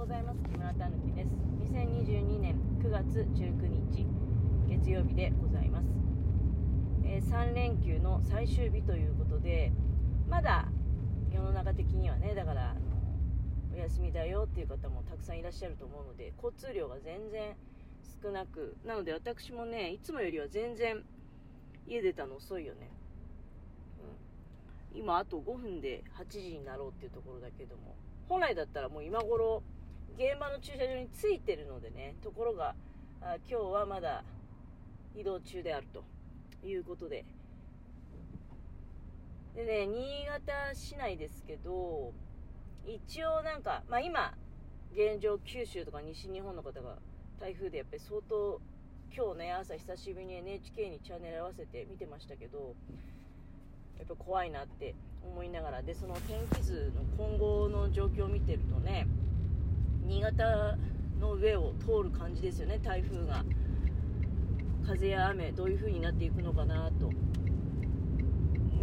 ございます。木村たぬきです。2022年9月19日月曜日でございます、えー、3連休の最終日ということでまだ世の中的にはねだからお休みだよっていう方もたくさんいらっしゃると思うので交通量が全然少なくなので私もねいつもよりは全然家出たの遅いよね、うん、今あと5分で8時になろうっていうところだけども本来だったらもう今頃現場の駐車場に着いてるのでねところがあ今日はまだ移動中であるということで。でね新潟市内ですけど一応なんかまあ今現状九州とか西日本の方が台風でやっぱり相当今日ね朝久しぶりに NHK にチャンネル合わせて見てましたけどやっぱ怖いなって思いながらでその天気図の今後の状況を見てるとね新潟の上を通る感じですよね台風が。風や雨どういう風になっていくのかなと。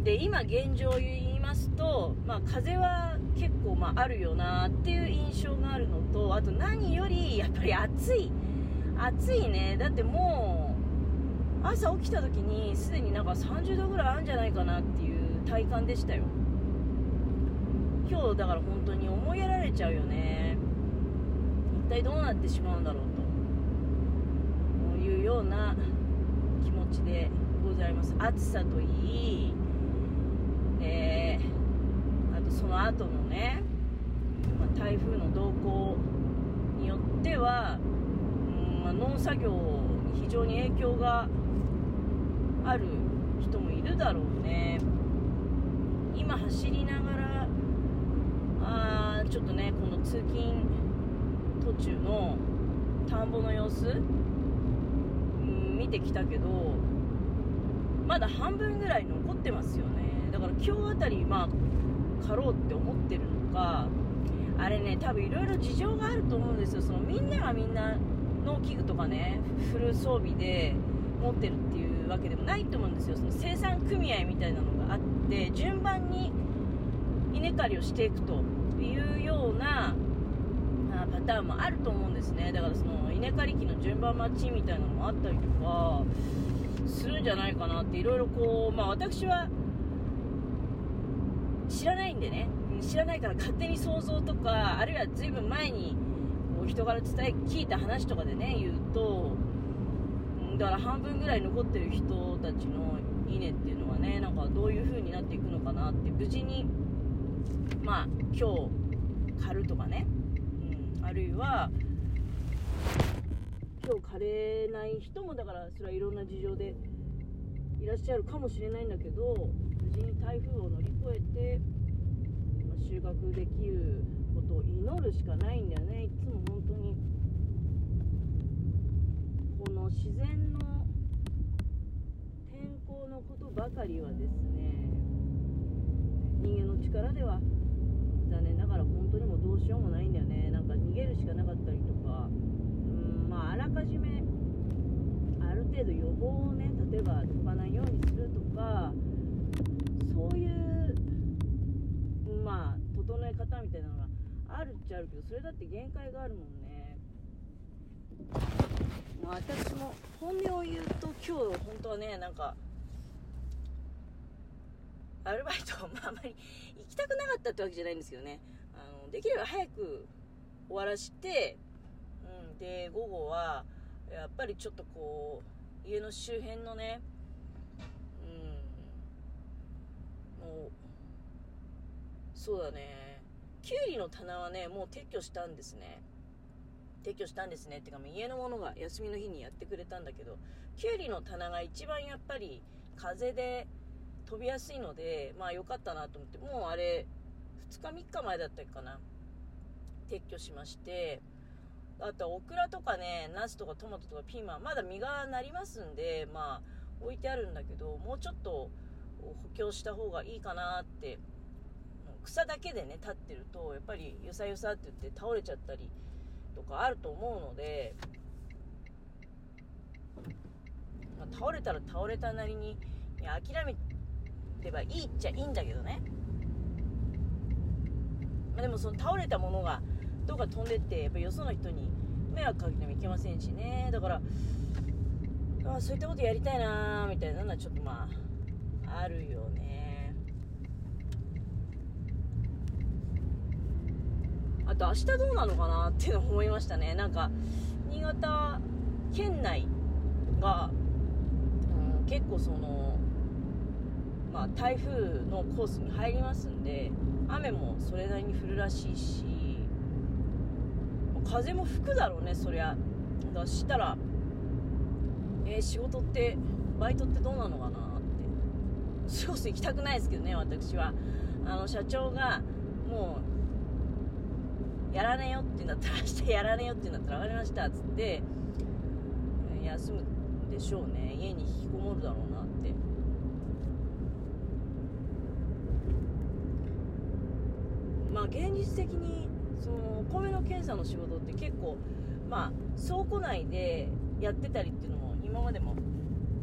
で今現状を言いますと、まあ、風は結構まああるよなっていう印象があるのとあと何よりやっぱり暑い。暑いね。だってもう朝起きた時にすでになんか30度ぐらいあるんじゃないかなっていう体感でしたよ。今日だから本当に思いやられちゃうよね。体どうなってしまうんだろうと。いうような気持ちでございます。暑さといい。えー、あとその後のね、まあ、台風の動向によっては、うんまあ、農作業に非常に影響がある人もいるだろうね。今走りながらあちょっとねこの通勤途中の田んぼの様子、うん、見てきたけどまだ半分ぐらい残ってますよね。だから今日あたりまあ狩ろうって思ってるのかあれね多分いろいろ事情があると思うんですよ。そのみんながみんな農機具とかねフル装備で持ってるっていうわけでもないと思うんですよ。その生産組合みたいなのがあって順番に稲刈りをしていくというようなパターンもあると思うんですね。だからその稲刈り機の順番待ちみたいなのもあったりとかするんじゃないかなっていろいろこうまあ私は知らないんでね。知らないから勝手に想像とかあるいは随分前にこう人から伝え聞いた話とかでね言うとだから半分ぐらい残ってる人たちの稲っていうのはねなんかどういう風になっていくのかなって無事にまあ今日刈るとかね、あるいは今日枯れない人もだからそれはいろんな事情でいらっしゃるかもしれないんだけど無事に台風を乗り越えて、まあ、収穫できることを祈るしかないんだよね。いつも本当に。この自然の天候のことばかりはですね人間の力では残念ながら本当にもうどうしようもないんだよね。なんか逃げるしかなかったりとか。うんまああらかじめある程度予防をね例えば飛ばないようにするとかそういうまあ整え方みたいなのがあるっちゃあるけどそれだって限界があるもんね。まあ私も本音を言うと今日本当はねなんかアルバイト、まあ、あまり行きたくなかったってわけじゃないんですけどね。あのできれば早く終わらして、うん、で午後はやっぱりちょっとこう家の周辺のねうんもうそうだね。きゅうりの棚はねもう撤去したんですね。撤去したんですね。ってかもう家のものが休みの日にやってくれたんだけどきゅうりの棚が一番やっぱり風で飛びやすいのでまあ良かったなと思ってもうあれ2日3日前だったかな。撤去しまして。あとオクラとかね、ナスとかトマトとかピーマン、まだ実がなりますんで、まあ、置いてあるんだけど、もうちょっと補強した方がいいかなって、草だけでね、立ってると、やっぱりゆさゆさって言って倒れちゃったりとかあると思うので、まあ、倒れたら倒れたなりに、いや諦めればいいっちゃいいんだけどね。まあ、でもその倒れたものが、どっか飛んでってやっぱよその人に迷惑かけてもいけませんしね。だからあそういったことやりたいなみたいなのはちょっとまああるよね。あと明日どうなのかなっていうのを思いましたね。なんか新潟県内が、うん、結構そのまあ、台風のコースに入りますんで雨もそれなりに降るらしいし風も吹くだろうねそりゃ。だしたら、えー、仕事ってバイトってどうなのかなって。それこそ行きたくないですけどね私は。あの社長がもうやらねえよって言うんだったら明日やらねえよって言うんだったら分かりましたっつって休むでしょうね。家に引きこもるだろうなってまあ現実的にそのお米の検査の仕事って結構まあ倉庫内でやってたりっていうのも今までも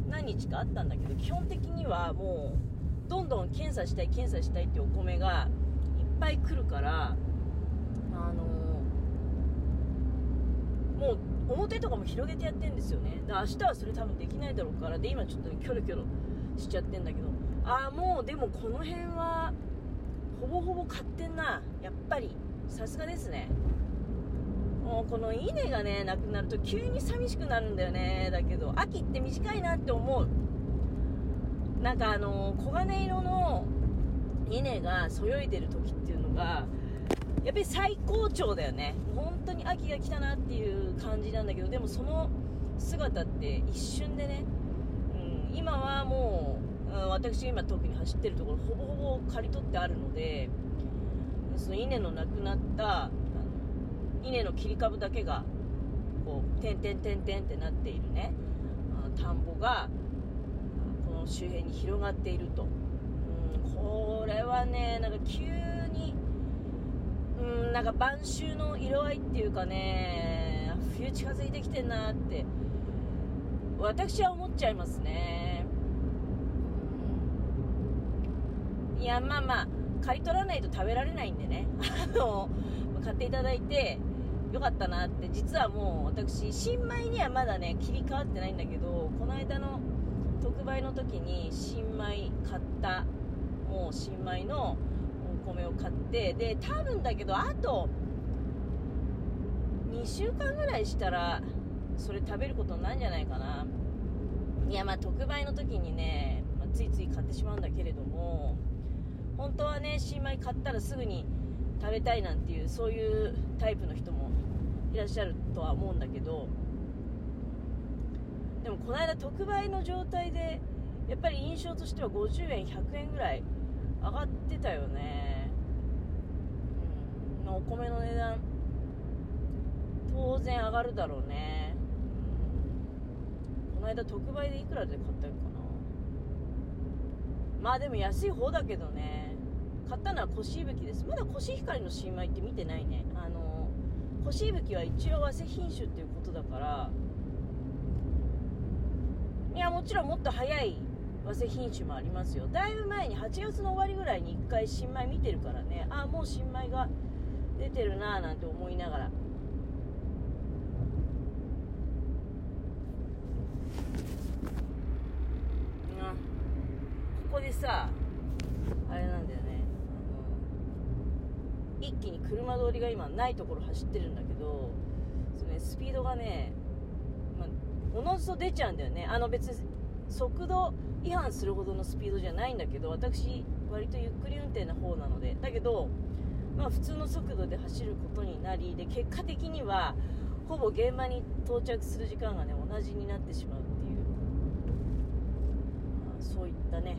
何日かあったんだけど基本的にはもうどんどん検査したい検査したいっていうお米がいっぱい来るからあのもう表とかも広げてやってんですよね。で明日はそれ多分できないだろうからで今ちょっとねキョロキョロしちゃってんだけど。ああもうでもこの辺はほぼほぼ買ってんなやっぱりさすがですね。もうこの稲がねなくなると急に寂しくなるんだよね。だけど秋って短いなって思う。なんかあの黄金色の稲がそよいでる時っていうのがやっぱり最高潮だよね。本当に秋が来たなっていう感じなんだけどでもその姿って一瞬でね、うん、今はもう、うん、私今特に走ってるところほぼほぼ刈り取ってあるのでその稲のなくなった稲の切り株だけがこう点々点々ってなっているね田んぼがこの周辺に広がっていると、うん、これはねなんか急に、うん、なんか晩秋の色合いっていうかね冬近づいてきてんなって私は思っちゃいますね、いやまあまあ刈り取らないと食べられないんでね。あの買っていただいてよかったなって実はもう私新米にはまだね切り替わってないんだけどこの間の特売の時に新米買ったもう新米のお米を買ってで多分だけどあと2週間ぐらいしたらそれ食べることになるんじゃないかな。いやまあ特売の時にね、ま、ついつい買ってしまうんだけれども本当はね新米買ったらすぐに食べたいなんていうそういうタイプの人もいらっしゃるとは思うんだけどでもこの間特売の状態でやっぱり印象としては50円100円ぐらい上がってたよね、うん、お米の値段当然上がるだろうね、うん、この間特売でいくらで買ったのか。なまあでも安い方だけどね。買ったのはコシヒブキです。まだコシヒカリの新米って見てないね。あのコシヒブキは一応和製品種っていうことだから。いやもちろんもっと早い和製品種もありますよ。だいぶ前に8月の終わりぐらいに1回新米見てるからね。ああもう新米が出てるなーなんて思いながら。こでさあれなんだよね。一気に車通りが今ないところ走ってるんだけどその、ね、スピードがね、まあ、おのずと出ちゃうんだよね。あの別に速度違反するほどのスピードじゃないんだけど私割とゆっくり運転な方なので。だけどまあ普通の速度で走ることになりで結果的にはほぼ現場に到着する時間がね同じになってしまうっていう、まあ、そういったね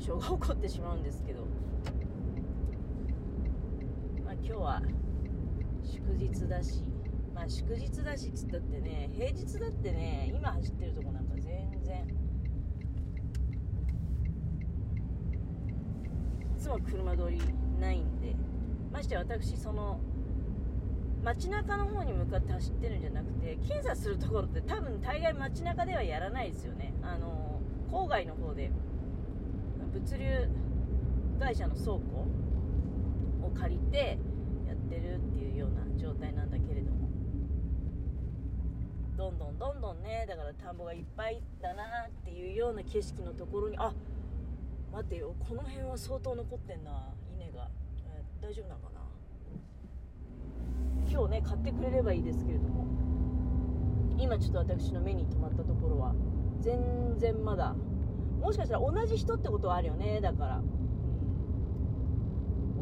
現象が起こってしまうんですけど。まあ今日は祝日だし。まあ祝日だしっつったってね平日だってね今走ってるとこなんか全然。いつも車通りないんで。まして私その街中の方に向かって走ってるんじゃなくて検査するところって多分大概街中ではやらないですよね。あの郊外の方で。物流会社の倉庫を借りてやってるっていうような状態なんだけれども。どんどんどんどんねだから田んぼがいっぱいだなっていうような景色のところにあ待てよこの辺は相当残ってんな稲が、えー、大丈夫なのかな。今日ね買ってくれればいいですけれども。今ちょっと私の目に留まったところは全然まだもしかしたら同じ人ってことはあるよねだから、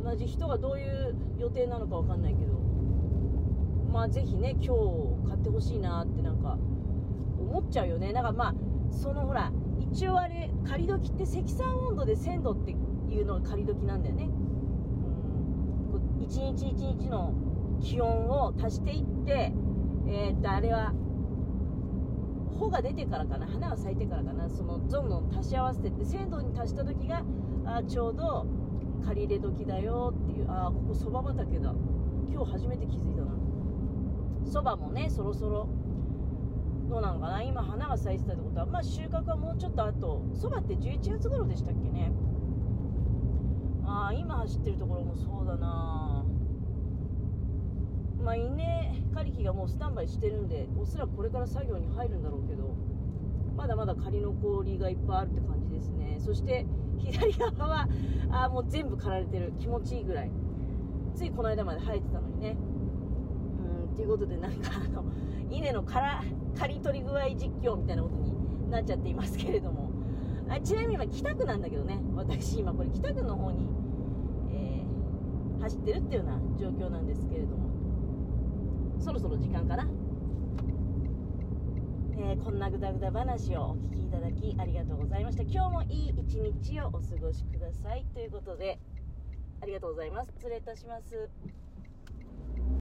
同じ人がどういう予定なのかわかんないけど。まあぜひね今日買ってほしいなってなんか思っちゃうよね。なんかまあそのほら一応あれ仮時って積算温度で1000度っていうのが仮時なんだよね、うん、こう一日一日の気温を足していってえーっとあれは穂が出てからかな花が咲いてからかなそのどんどん足し合わせてって1000度に達した時があちょうど借り入れ時だよっていうああここそば畑だ。今日初めて気づいたな。そばもねそろそろどうなのかな今花が咲いてたってことはまあ収穫はもうちょっと後。そばって11月頃でしたっけね。ああ今走ってるところもそうだな。まあ稲刈り機がもうスタンバイしてるんでおそらくこれから作業に入るんだろうけどまだまだ仮の氷がいっぱいあるって感じですね。そして左側はあもう全部刈られてる。気持ちいいぐらい。ついこの間まで生えてたのにね。うんということでなんかあの稲のから刈り取り具合実況みたいなことになっちゃっていますけれども。あちなみに今北区なんだけどね。私今これ北区の方に、えー走ってるっていうような状況なんですけれども。そろそろ時間かな、えーこんなぐだぐだ話をお聞きいただきありがとうございました。今日もいい一日をお過ごしください。ということでありがとうございます。失礼いたします。